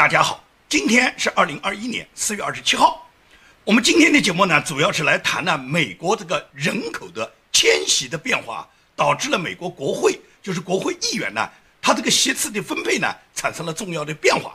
大家好，今天是二零二一年四月二十七号。我们今天的节目呢，主要是来谈谈美国这个人口的迁徙的变化，导致了美国国会，就是国会议员呢，他这个席次的分配呢，产生了重要的变化。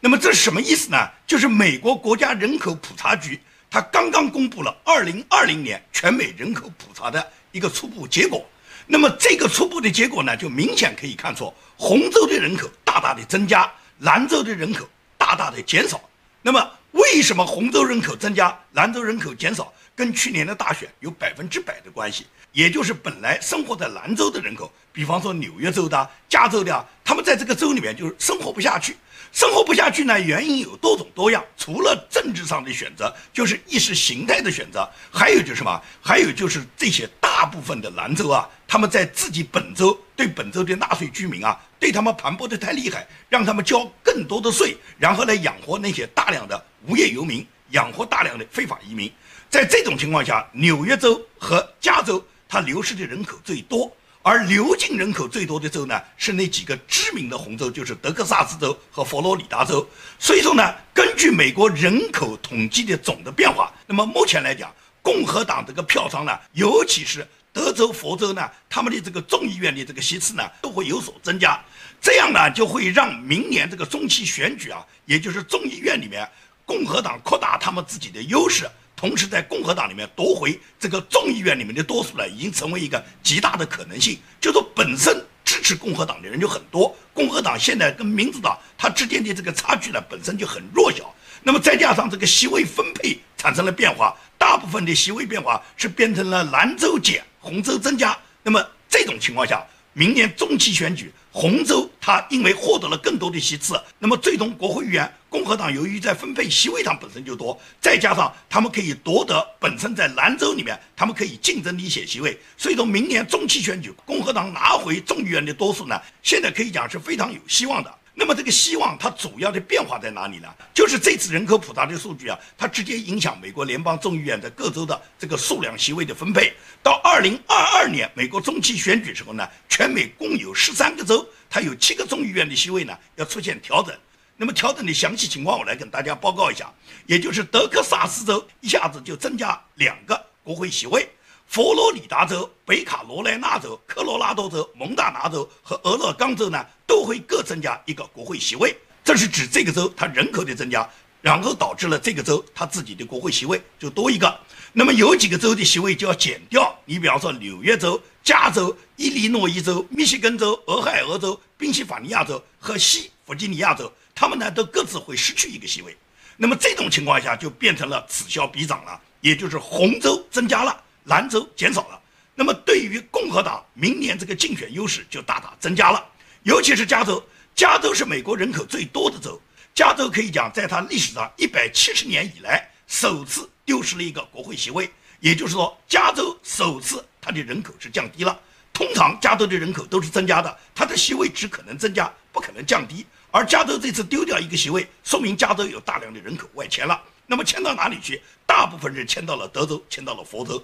那么这是什么意思呢？就是美国国家人口普查局，它刚刚公布了二零二零年全美人口普查的一个初步结果。那么这个初步的结果呢，就明显可以看出，红州的人口大大的增加，兰州的人口大大的减少。那么为什么红州人口增加，兰州人口减少？跟去年的大选有百分之百的关系。也就是本来生活在兰州的人口，比方说纽约州的、加州的，他们在这个州里面就是生活不下去。生活不下去呢，原因有多种多样，除了政治上的选择，就是意识形态的选择，还有就是什么？还有就是这些大部分的兰州啊，他们在自己本州对本州的纳税居民啊，对他们盘剥的太厉害，让他们交更多的税，然后来养活那些大量的无业游民，养活大量的非法移民。在这种情况下，纽约州和加州它流失的人口最多。而流进人口最多的州呢，是那几个知名的红州，就是德克萨斯州和佛罗里达州。所以说呢，根据美国人口统计的总的变化，那么目前来讲，共和党这个票仓呢，尤其是德州、佛州呢，他们的这个众议院的这个席次呢，都会有所增加。这样呢，就会让明年这个中期选举啊，也就是众议院里面，共和党扩大他们自己的优势。同时，在共和党里面夺回这个众议院里面的多数呢，已经成为一个极大的可能性。就说本身支持共和党的人就很多，共和党现在跟民主党它之间的这个差距呢，本身就很弱小。那么再加上这个席位分配产生了变化，大部分的席位变化是变成了蓝州减，红州增加。那么这种情况下，明年中期选举，红州他因为获得了更多的席次，那么最终国会议员，共和党由于在分配席位上本身就多，再加上他们可以夺得本身在兰州里面他们可以竞争的一些席位，所以说明年中期选举，共和党拿回众议院的多数呢，现在可以讲是非常有希望的。那么这个希望它主要的变化在哪里呢？就是这次人口普查的数据啊，它直接影响美国联邦众议院在各州的这个数量席位的分配。到二零二二年美国中期选举时候呢，全美共有十三个州，它有七个众议院的席位呢要出现调整。那么调整的详细情况，我来跟大家报告一下，也就是德克萨斯州一下子就增加两个国会席位。佛罗里达州、北卡罗来纳州、科罗拉多州、蒙大拿州和俄勒冈州呢，都会各增加一个国会席位。这是指这个州它人口的增加，然后导致了这个州它自己的国会席位就多一个。那么有几个州的席位就要减掉。你比方说纽约州、加州、伊利诺伊州、密西根州、俄亥俄州、宾夕法尼亚州和西弗吉尼亚州，他们呢都各自会失去一个席位。那么这种情况下就变成了此消彼长了，也就是红州增加了。蓝州减少了，那么对于共和党明年这个竞选优势就大大增加了。尤其是加州，加州是美国人口最多的州，加州可以讲在它历史上一百七十年以来首次丢失了一个国会席位，也就是说，加州首次它的人口是降低了。通常加州的人口都是增加的，它的席位只可能增加，不可能降低。而加州这次丢掉一个席位，说明加州有大量的人口外迁了。那么迁到哪里去？大部分人迁到了德州，迁到了佛州。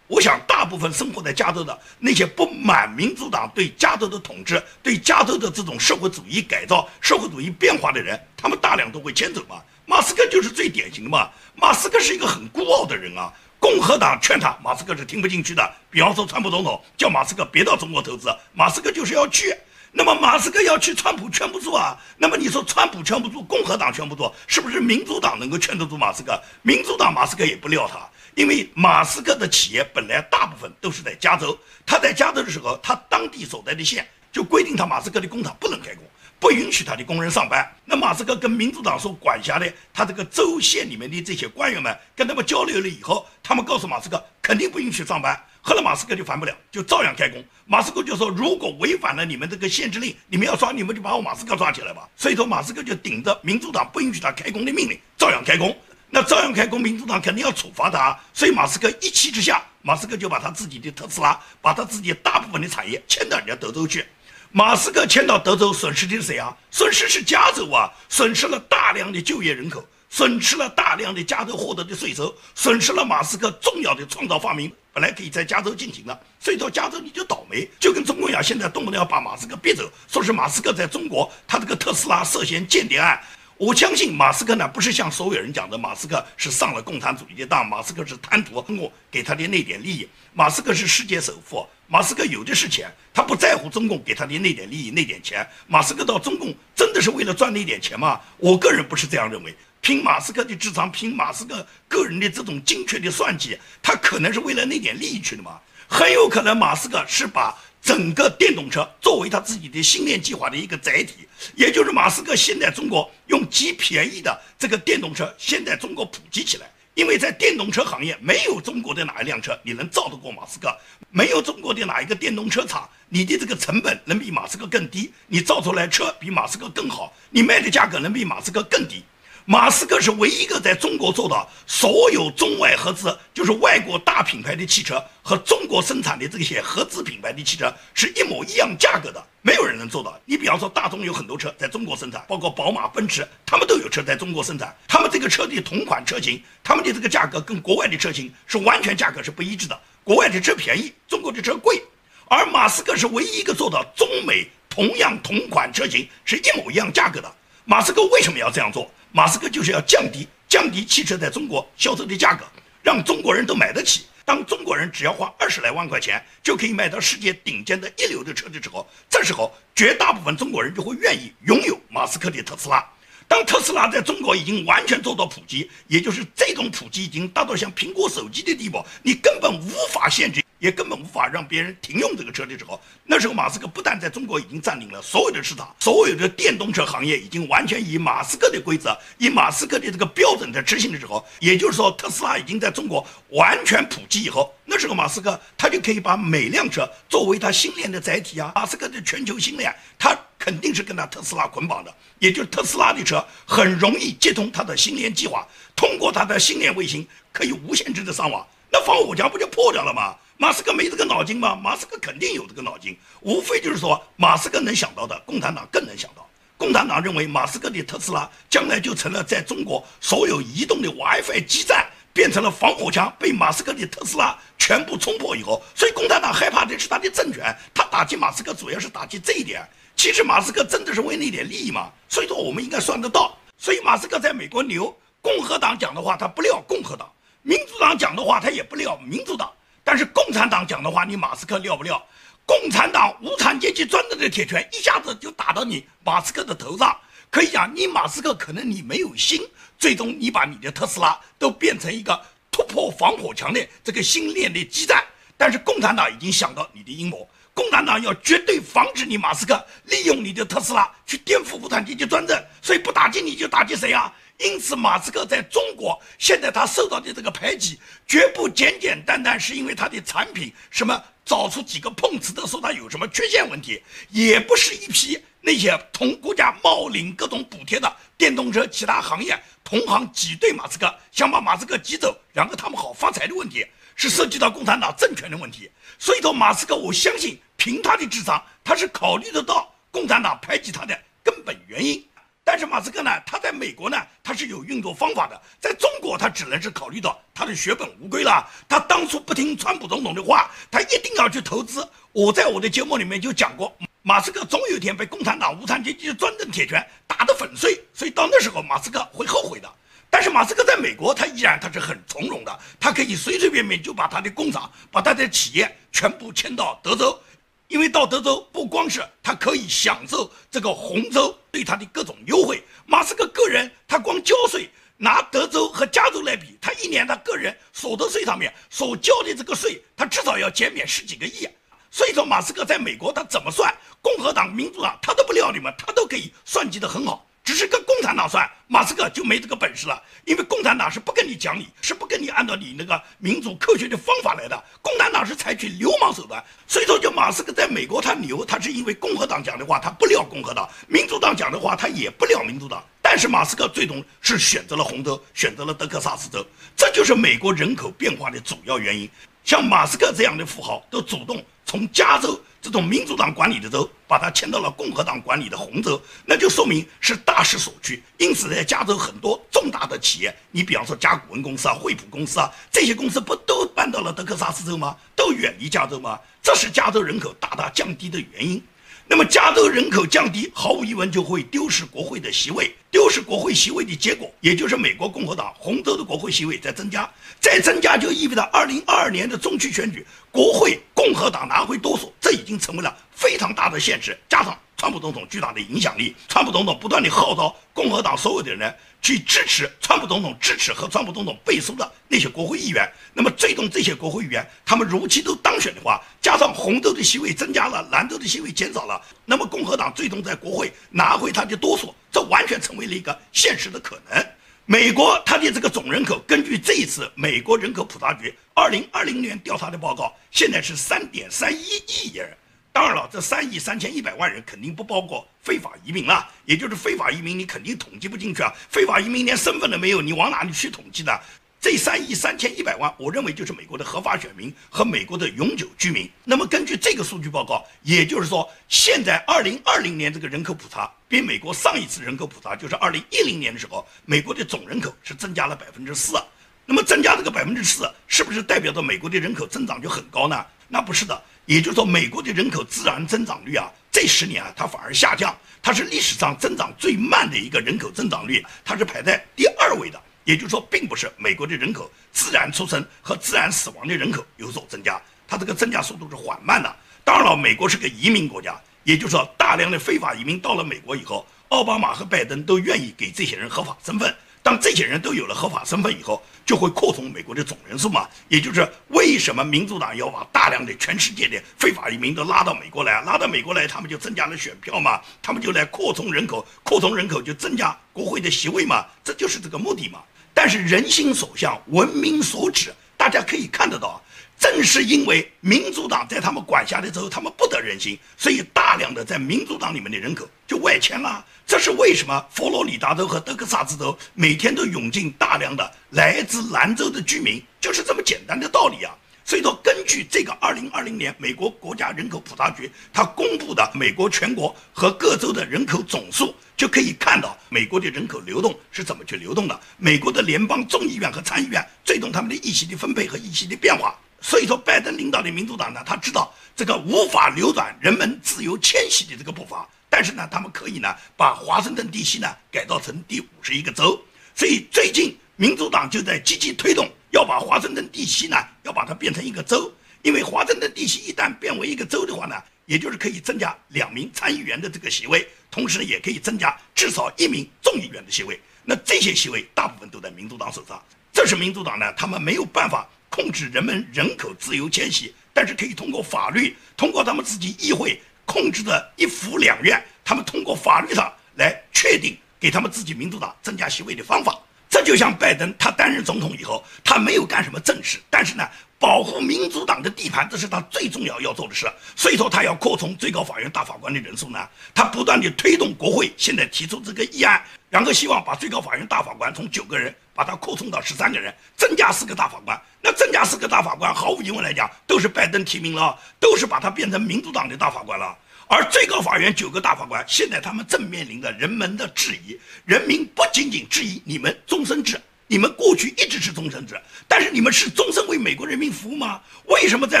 我想，大部分生活在加州的那些不满民主党对加州的统治、对加州的这种社会主义改造、社会主义变化的人，他们大量都会迁走嘛。马斯克就是最典型的嘛。马斯克是一个很孤傲的人啊，共和党劝他，马斯克是听不进去的。比方说，川普总统叫马斯克别到中国投资，马斯克就是要去。那么马斯克要去，川普劝不住啊。那么你说川普劝不住，共和党劝不住，是不是民主党能够劝得住马斯克？民主党马斯克也不料他，因为马斯克的企业本来大部分都是在加州，他在加州的时候，他当地所在的县就规定他马斯克的工厂不能开工，不允许他的工人上班。那马斯克跟民主党所管辖的他这个州县里面的这些官员们跟他们交流了以后，他们告诉马斯克肯定不允许上班。喝了马斯克就烦不了，就照样开工。马斯克就说：“如果违反了你们这个限制令，你们要抓，你们就把我马斯克抓起来吧。”所以说，马斯克就顶着民主党不允许他开工的命令，照样开工。那照样开工，民主党肯定要处罚他。所以马斯克一气之下，马斯克就把他自己的特斯拉，把他自己大部分的产业迁到人家德州去。马斯克迁到德州，损失的是谁啊？损失是加州啊，损失了大量的就业人口。损失了大量的加州获得的税收，损失了马斯克重要的创造发明，本来可以在加州进行的，所以说加州你就倒霉，就跟中共一样，现在动不动要把马斯克逼走，说是马斯克在中国他这个特斯拉涉嫌间谍案。我相信马斯克呢，不是像所有人讲的，马斯克是上了共产主义的当，马斯克是贪图通过给他的那点利益。马斯克是世界首富，马斯克有的是钱，他不在乎中共给他的那点利益、那点钱。马斯克到中共真的是为了赚那点钱吗？我个人不是这样认为。凭马斯克的智商，凭马斯克个人的这种精确的算计，他可能是为了那点利益去的嘛？很有可能马斯克是把。整个电动车作为他自己的星链计划的一个载体，也就是马斯克现在中国用极便宜的这个电动车，现在中国普及起来。因为在电动车行业，没有中国的哪一辆车你能造得过马斯克，没有中国的哪一个电动车厂，你的这个成本能比马斯克更低，你造出来车比马斯克更好，你卖的价格能比马斯克更低。马斯克是唯一一个在中国做到所有中外合资，就是外国大品牌的汽车和中国生产的这些合资品牌的汽车是一模一样价格的，没有人能做到。你比方说，大众有很多车在中国生产，包括宝马、奔驰，他们都有车在中国生产，他们这个车的同款车型，他们的这个价格跟国外的车型是完全价格是不一致的。国外的车便宜，中国的车贵，而马斯克是唯一一个做到中美同样同款车型是一模一样价格的。马斯克为什么要这样做？马斯克就是要降低降低汽车在中国销售的价格，让中国人都买得起。当中国人只要花二十来万块钱就可以买到世界顶尖的一流的车的时候，这时候绝大部分中国人就会愿意拥有马斯克的特斯拉。当特斯拉在中国已经完全做到普及，也就是这种普及已经达到像苹果手机的地步，你根本无法限制。也根本无法让别人停用这个车的时候，那时候马斯克不但在中国已经占领了所有的市场，所有的电动车行业已经完全以马斯克的规则、以马斯克的这个标准在执行的时候，也就是说特斯拉已经在中国完全普及以后，那时候马斯克他就可以把每辆车作为他星链的载体啊，马斯克的全球星链，他肯定是跟他特斯拉捆绑的，也就是特斯拉的车很容易接通他的星链计划，通过他的星链卫星可以无限制的上网，防火墙不就破掉了吗？马斯克没这个脑筋吗？马斯克肯定有这个脑筋，无非就是说，马斯克能想到的，共产党更能想到。共产党认为，马斯克的特斯拉将来就成了在中国所有移动的 WiFi 基站，变成了防火墙，被马斯克的特斯拉全部冲破以后，所以共产党害怕的是他的政权，他打击马斯克主要是打击这一点。其实马斯克真的是为那点利益吗？所以说我们应该算得到。所以马斯克在美国牛，共和党讲的话他不料共和党，民主党讲的话他也不撂民主党。但是共产党讲的话，你马斯克撂不撂？共产党无产阶级专政的铁拳一下子就打到你马斯克的头上。可以讲，你马斯克可能你没有心，最终你把你的特斯拉都变成一个突破防火墙的这个新链的基站。但是共产党已经想到你的阴谋，共产党要绝对防止你马斯克利用你的特斯拉去颠覆无产阶级专政，所以不打击你就打击谁啊？因此，马斯克在中国现在他受到的这个排挤，绝不简简单单是因为他的产品什么找出几个碰瓷的说他有什么缺陷问题，也不是一批那些同国家冒领各种补贴的电动车其他行业同行挤兑马斯克，想把马斯克挤走，然后他们好发财的问题，是涉及到共产党政权的问题。所以说，马斯克我相信凭他的智商，他是考虑得到共产党排挤他的根本原因。但是马斯克呢，他在美国呢，他是有运作方法的。在中国，他只能是考虑到他的血本无归了。他当初不听川普总统的话，他一定要去投资。我在我的节目里面就讲过，马斯克总有一天被共产党无产阶级的专政铁拳打得粉碎，所以到那时候马斯克会后悔的。但是马斯克在美国，他依然他是很从容的，他可以随随便便就把他的工厂、把他的企业全部迁到德州。因为到德州不光是他可以享受这个红州对他的各种优惠，马斯克个人他光交税拿德州和加州来比，他一年他个人所得税上面所交的这个税，他至少要减免十几个亿。所以说马斯克在美国他怎么算，共和党、民主党他都不料你们，他都可以算计得很好。只是跟共产党算，马斯克就没这个本事了，因为共产党是不跟你讲理，是不跟你按照你那个民主科学的方法来的。共产党是采取流氓手段，所以说就马斯克在美国他牛，他是因为共和党讲的话他不撂共和党，民主党讲的话他也不撂民主党。但是马斯克最终是选择了红州，选择了德克萨斯州，这就是美国人口变化的主要原因。像马斯克这样的富豪都主动从加州。这种民主党管理的州，把它迁到了共和党管理的红州，那就说明是大势所趋。因此，在加州很多重大的企业，你比方说甲骨文公司啊、惠普公司啊，这些公司不都搬到了德克萨斯州吗？都远离加州吗？这是加州人口大大降低的原因。那么加州人口降低，毫无疑问就会丢失国会的席位，丢失国会席位的结果，也就是美国共和党红州的国会席位在增加，再增加就意味着二零二二年的中期选举，国会共和党拿回多数，这已经成为了非常大的现实。加上川普总统巨大的影响力，川普总统不断地号召共和党所有的人。去支持川普总统，支持和川普总统背书的那些国会议员。那么，最终这些国会议员他们如期都当选的话，加上红州的席位增加了，蓝州的席位减少了，那么共和党最终在国会拿回他的多数，这完全成为了一个现实的可能。美国它的这个总人口，根据这一次美国人口普查局二零二零年调查的报告，现在是三点三一亿人。当然了，这三亿三千一百万人肯定不包括非法移民了，也就是非法移民你肯定统计不进去啊！非法移民连身份都没有，你往哪里去统计呢？这三亿三千一百万，我认为就是美国的合法选民和美国的永久居民。那么根据这个数据报告，也就是说，现在二零二零年这个人口普查，比美国上一次人口普查就是二零一零年的时候，美国的总人口是增加了百分之四。那么增加这个百分之四，是不是代表着美国的人口增长就很高呢？那不是的。也就是说，美国的人口自然增长率啊，这十年啊，它反而下降，它是历史上增长最慢的一个人口增长率，它是排在第二位的。也就是说，并不是美国的人口自然出生和自然死亡的人口有所增加，它这个增加速度是缓慢的。当然了，美国是个移民国家，也就是说，大量的非法移民到了美国以后，奥巴马和拜登都愿意给这些人合法身份。当这些人都有了合法身份以后，就会扩充美国的总人数嘛。也就是为什么民主党要把大量的全世界的非法移民都拉到美国来，拉到美国来，他们就增加了选票嘛，他们就来扩充人口，扩充人口就增加国会的席位嘛，这就是这个目的嘛。但是人心所向，文明所指，大家可以看得到。正是因为民主党在他们管辖的时候，他们不得人心，所以大量的在民主党里面的人口就外迁了。这是为什么？佛罗里达州和德克萨斯州每天都涌进大量的来自兰州的居民，就是这么简单的道理啊。所以说，根据这个二零二零年美国国家人口普查局它公布的美国全国和各州的人口总数，就可以看到美国的人口流动是怎么去流动的。美国的联邦众议院和参议院最终他们的议席的分配和议席的变化。所以说，拜登领导的民主党呢，他知道这个无法扭转人们自由迁徙的这个步伐，但是呢，他们可以呢把华盛顿地区呢改造成第五十一个州。所以最近民主党就在积极推动，要把华盛顿地区呢要把它变成一个州，因为华盛顿地区一旦变为一个州的话呢，也就是可以增加两名参议员的这个席位，同时呢也可以增加至少一名众议员的席位。那这些席位大部分都在民主党手上，这是民主党呢他们没有办法。控制人们人口自由迁徙，但是可以通过法律，通过他们自己议会控制的一府两院，他们通过法律上来确定给他们自己民主党增加席位的方法。这就像拜登，他担任总统以后，他没有干什么正事，但是呢，保护民主党的地盘，这是他最重要要做的事。所以说，他要扩充最高法院大法官的人数呢，他不断地推动国会现在提出这个议案，然后希望把最高法院大法官从九个人把它扩充到十三个人，增加四个大法官。那增加四个大法官，毫无疑问来讲，都是拜登提名了，都是把他变成民主党的大法官了。而最高法院九个大法官，现在他们正面临着人们的质疑。人民不仅仅质疑你们终身制，你们过去一直是终身制，但是你们是终身为美国人民服务吗？为什么在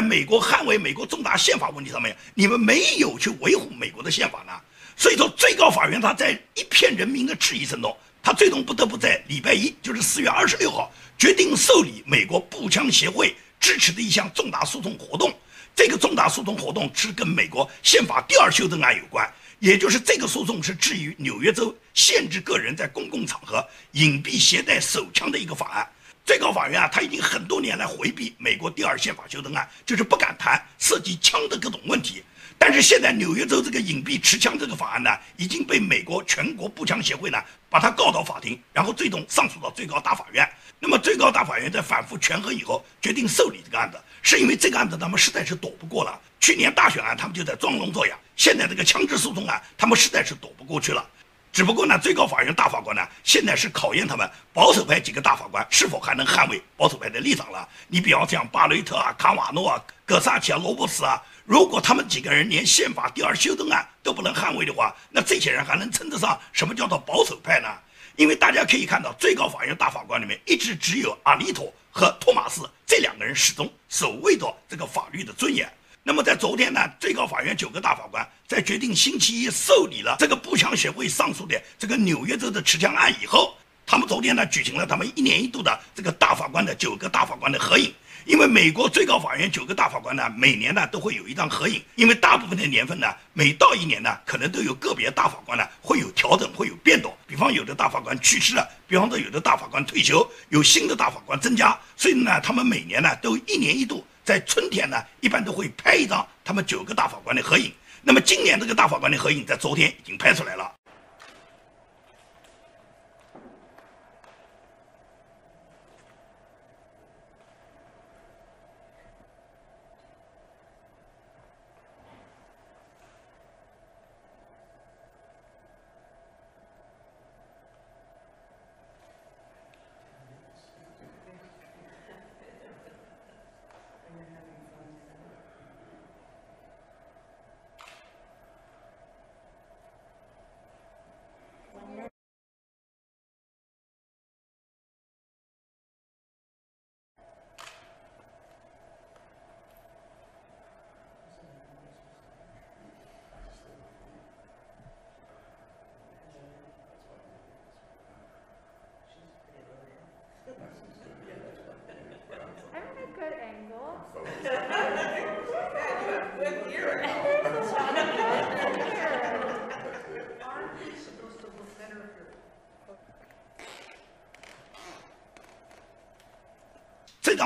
美国捍卫美国重大宪法问题上面，你们没有去维护美国的宪法呢？所以说，最高法院他在一片人民的质疑声中，他最终不得不在礼拜一，就是四月二十六号，决定受理美国步枪协会支持的一项重大诉讼活动。这个重大诉讼活动是跟美国宪法第二修正案有关，也就是这个诉讼是至于纽约州限制个人在公共场合隐蔽携带手枪的一个法案。最高法院啊，他已经很多年来回避美国第二宪法修正案，就是不敢谈涉及枪的各种问题。但是现在纽约州这个隐蔽持枪这个法案呢，已经被美国全国步枪协会呢把它告到法庭，然后最终上诉到最高大法院。那么最高大法院在反复权衡以后，决定受理这个案子。是因为这个案子他们实在是躲不过了。去年大选案他们就在装聋作哑，现在这个枪支诉讼案他们实在是躲不过去了。只不过呢，最高法院大法官呢，现在是考验他们保守派几个大法官是否还能捍卫保守派的立场了。你比方像巴雷特啊、卡瓦诺啊、格萨奇啊、罗伯斯啊，如果他们几个人连宪法第二修正案都不能捍卫的话，那这些人还能称得上什么叫做保守派呢？因为大家可以看到，最高法院大法官里面一直只有阿利托和托马斯这两个人始终守卫着这个法律的尊严。那么在昨天呢，最高法院九个大法官在决定星期一受理了这个步枪协会上诉的这个纽约州的持枪案以后，他们昨天呢举行了他们一年一度的这个大法官的九个大法官的合影。因为美国最高法院九个大法官呢，每年呢都会有一张合影。因为大部分的年份呢，每到一年呢，可能都有个别大法官呢会有调整，会有变动。比方有的大法官去世了，比方说有的大法官退休，有新的大法官增加，所以呢，他们每年呢都一年一度。在春天呢，一般都会拍一张他们九个大法官的合影。那么今年这个大法官的合影在昨天已经拍出来了。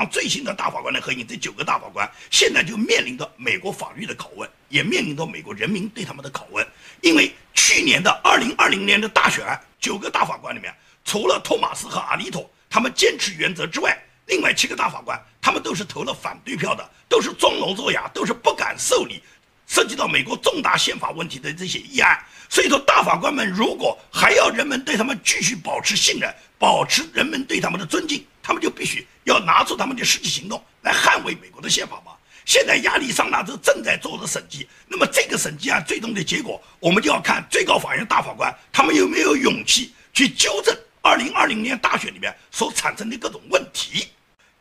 最新的大法官的合影，这九个大法官现在就面临着美国法律的拷问，也面临着美国人民对他们的拷问。因为去年的二零二零年的大选，九个大法官里面，除了托马斯和阿里托他们坚持原则之外，另外七个大法官他们都是投了反对票的，都是装聋作哑，都是不敢受理涉及到美国重大宪法问题的这些议案。所以说，大法官们如果还要人们对他们继续保持信任，保持人们对他们的尊敬，他们就必须要拿出他们的实际行动来捍卫美国的宪法嘛。现在亚利桑那州正在做着审计，那么这个审计案最终的结果，我们就要看最高法院大法官他们有没有勇气去纠正2020年大选里面所产生的各种问题。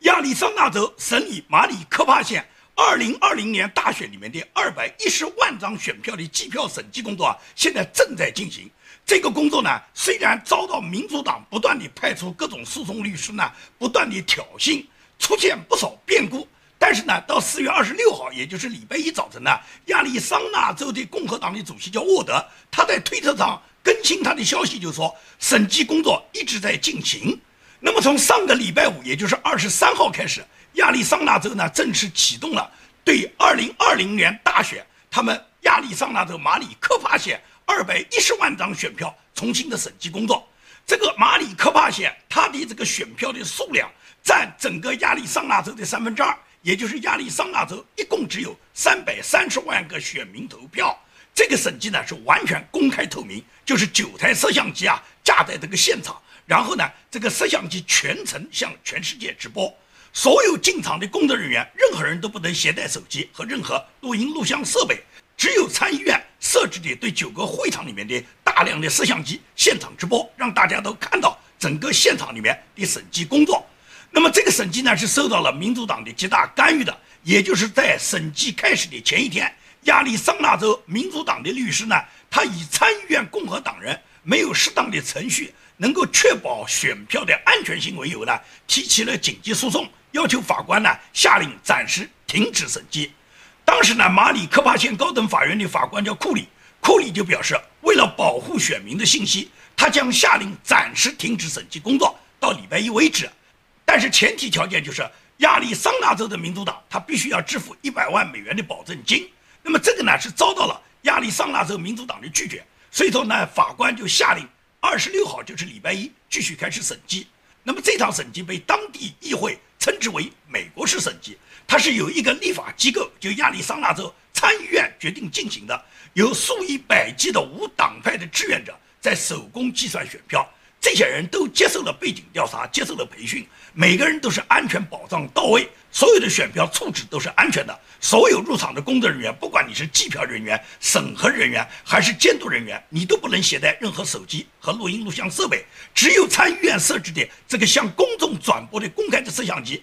亚利桑那州审理马里科帕县2020年大选里面的210万张选票的计票审计工作啊，现在正在进行。这个工作呢，虽然遭到民主党不断地派出各种诉讼律师呢，不断地挑衅，出现不少变故，但是呢，到四月二十六号，也就是礼拜一早晨呢，亚利桑那州的共和党的主席叫沃德，他在推特上更新他的消息，就说审计工作一直在进行。那么从上个礼拜五，也就是二十三号开始，亚利桑那州呢正式启动了对二零二零年大选，他们亚利桑那州马里科帕县。二百一十万张选票重新的审计工作，这个马里科帕县它的这个选票的数量占整个亚利桑那州的三分之二，也就是亚利桑那州一共只有三百三十万个选民投票。这个审计呢是完全公开透明，就是九台摄像机啊架在这个现场，然后呢这个摄像机全程向全世界直播，所有进场的工作人员任何人都不能携带手机和任何录音录像设备。只有参议院设置的对九个会场里面的大量的摄像机现场直播，让大家都看到整个现场里面的审计工作。那么这个审计呢是受到了民主党的极大干预的，也就是在审计开始的前一天，亚利桑那州民主党的律师呢，他以参议院共和党人没有适当的程序能够确保选票的安全性为由呢，提起了紧急诉讼，要求法官呢下令暂时停止审计。当时呢，马里科帕县高等法院的法官叫库里，库里就表示，为了保护选民的信息，他将下令暂时停止审计工作到礼拜一为止。但是前提条件就是亚利桑那州的民主党他必须要支付一百万美元的保证金。那么这个呢是遭到了亚利桑那州民主党的拒绝，所以说呢，法官就下令二十六号就是礼拜一继续开始审计。那么这场审计被当地议会称之为美国式审计。它是由一个立法机构，就亚利桑那州参议院决定进行的，由数以百计的无党派的志愿者在手工计算选票，这些人都接受了背景调查，接受了培训，每个人都是安全保障到位，所有的选票处置都是安全的，所有入场的工作人员，不管你是计票人员、审核人员还是监督人员，你都不能携带任何手机和录音录像设备，只有参议院设置的这个向公众转播的公开的摄像机。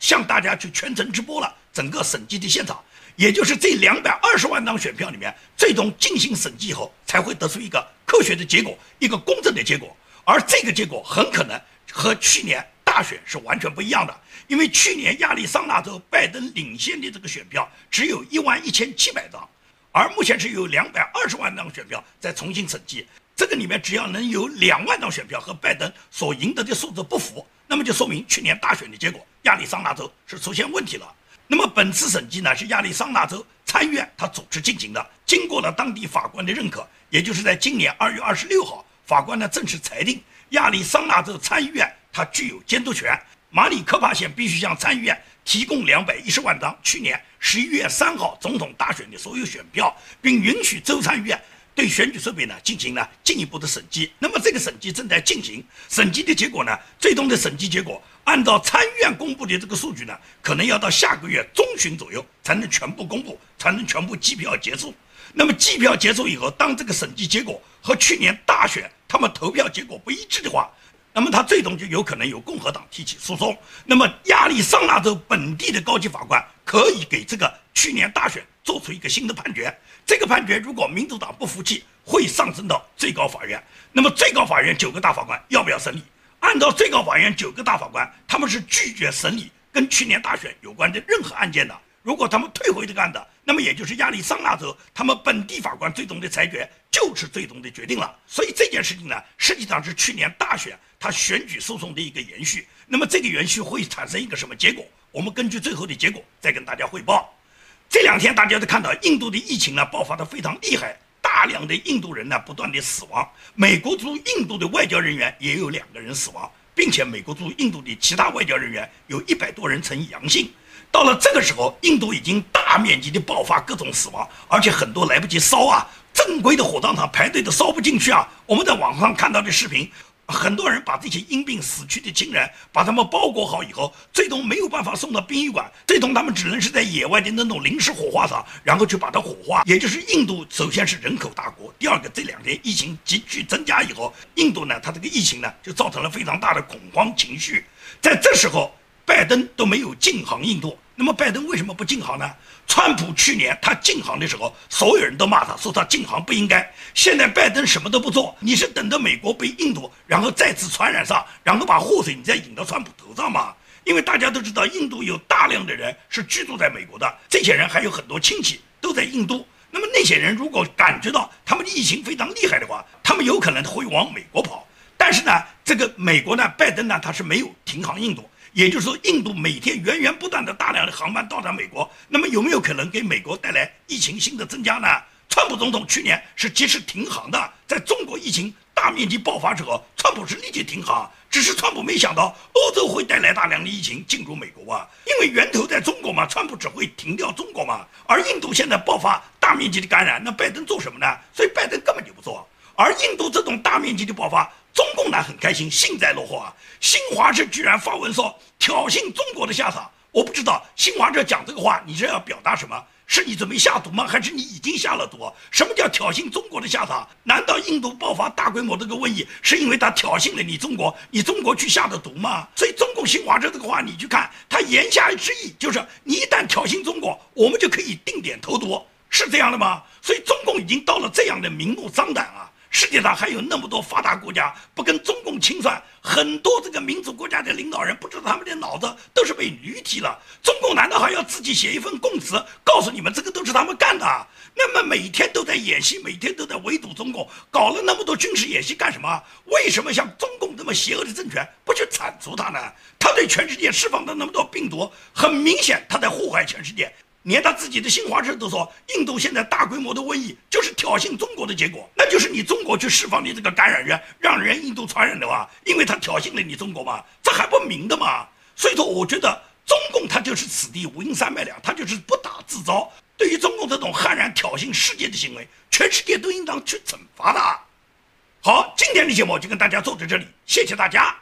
向大家去全程直播了整个审计的现场，也就是这两百二十万张选票里面，最终进行审计后才会得出一个科学的结果，一个公正的结果。而这个结果很可能和去年大选是完全不一样的，因为去年亚利桑那州拜登领先的这个选票只有一万一千七百张，而目前是有两百二十万张选票在重新审计。这个里面只要能有两万张选票和拜登所赢得的数字不符，那么就说明去年大选的结果亚利桑那州是出现问题了。那么本次审计呢是亚利桑那州参议院他主持进行的，经过了当地法官的认可，也就是在今年二月二十六号，法官呢正式裁定亚利桑那州参议院它具有监督权，马里科帕县必须向参议院提供两百一十万张去年十一月三号总统大选的所有选票，并允许州参议院。对选举设备呢进行了进一步的审计，那么这个审计正在进行，审计的结果呢，最终的审计结果按照参议院公布的这个数据呢，可能要到下个月中旬左右才能全部公布，才能全部计票结束。那么计票结束以后，当这个审计结果和去年大选他们投票结果不一致的话，那么他最终就有可能由共和党提起诉讼。那么亚利桑那州本地的高级法官可以给这个去年大选做出一个新的判决。这个判决如果民主党不服气，会上升到最高法院。那么最高法院九个大法官要不要审理？按照最高法院九个大法官，他们是拒绝审理跟去年大选有关的任何案件的。如果他们退回这个案子，那么也就是亚利桑那州他们本地法官最终的裁决就是最终的决定了。所以这件事情呢，实际上是去年大选他选举诉讼的一个延续。那么这个延续会产生一个什么结果？我们根据最后的结果再跟大家汇报。这两天大家都看到印度的疫情呢爆发的非常厉害，大量的印度人呢不断的死亡。美国驻印度的外交人员也有两个人死亡，并且美国驻印度的其他外交人员有一百多人呈阳性。到了这个时候，印度已经大面积的爆发各种死亡，而且很多来不及烧啊，正规的火葬场排队都烧不进去啊。我们在网上看到的视频。很多人把这些因病死去的亲人，把他们包裹好以后，最终没有办法送到殡仪馆，最终他们只能是在野外的那种临时火化场，然后去把它火化。也就是印度首先是人口大国，第二个这两天疫情急剧增加以后，印度呢，它这个疫情呢就造成了非常大的恐慌情绪。在这时候，拜登都没有进航印度，那么拜登为什么不进航呢？川普去年他进航的时候，所有人都骂他，说他进航不应该。现在拜登什么都不做，你是等着美国被印度然后再次传染上，然后把祸水你再引到川普头上吗？因为大家都知道，印度有大量的人是居住在美国的，这些人还有很多亲戚都在印度。那么那些人如果感觉到他们疫情非常厉害的话，他们有可能会往美国跑。但是呢，这个美国呢，拜登呢，他是没有停航印度。也就是说，印度每天源源不断的大量的航班到达美国，那么有没有可能给美国带来疫情新的增加呢？川普总统去年是及时停航的，在中国疫情大面积爆发之后，川普是立即停航，只是川普没想到欧洲会带来大量的疫情进入美国啊，因为源头在中国嘛，川普只会停掉中国嘛，而印度现在爆发大面积的感染，那拜登做什么呢？所以拜登根本就不做，而印度这种大面积的爆发。中共呢很开心，幸灾乐祸啊！新华社居然发文说挑衅中国的下场，我不知道新华社讲这个话，你是要表达什么？是你准备下毒吗？还是你已经下了毒？什么叫挑衅中国的下场？难道印度爆发大规模这个瘟疫，是因为他挑衅了你中国，你中国去下的毒吗？所以中共新华社这个话，你去看，他言下之意就是你一旦挑衅中国，我们就可以定点投毒，是这样的吗？所以中共已经到了这样的明目张胆啊！世界上还有那么多发达国家不跟中共清算，很多这个民主国家的领导人不知道他们的脑子都是被驴踢了。中共难道还要自己写一份供词，告诉你们这个都是他们干的？那么每天都在演戏，每天都在围堵中共，搞了那么多军事演习干什么？为什么像中共这么邪恶的政权不去铲除它呢？他对全世界释放的那么多病毒，很明显他在祸害全世界。连他自己的新华社都说，印度现在大规模的瘟疫就是挑衅中国的结果，那就是你中国去释放你这个感染源，让人印度传染的吧？因为他挑衅了你中国嘛，这还不明的嘛？所以说，我觉得中共他就是此地无银三百两，他就是不打自招。对于中共这种悍然挑衅世界的行为，全世界都应当去惩罚他。好，今天的节目就跟大家做到这里，谢谢大家。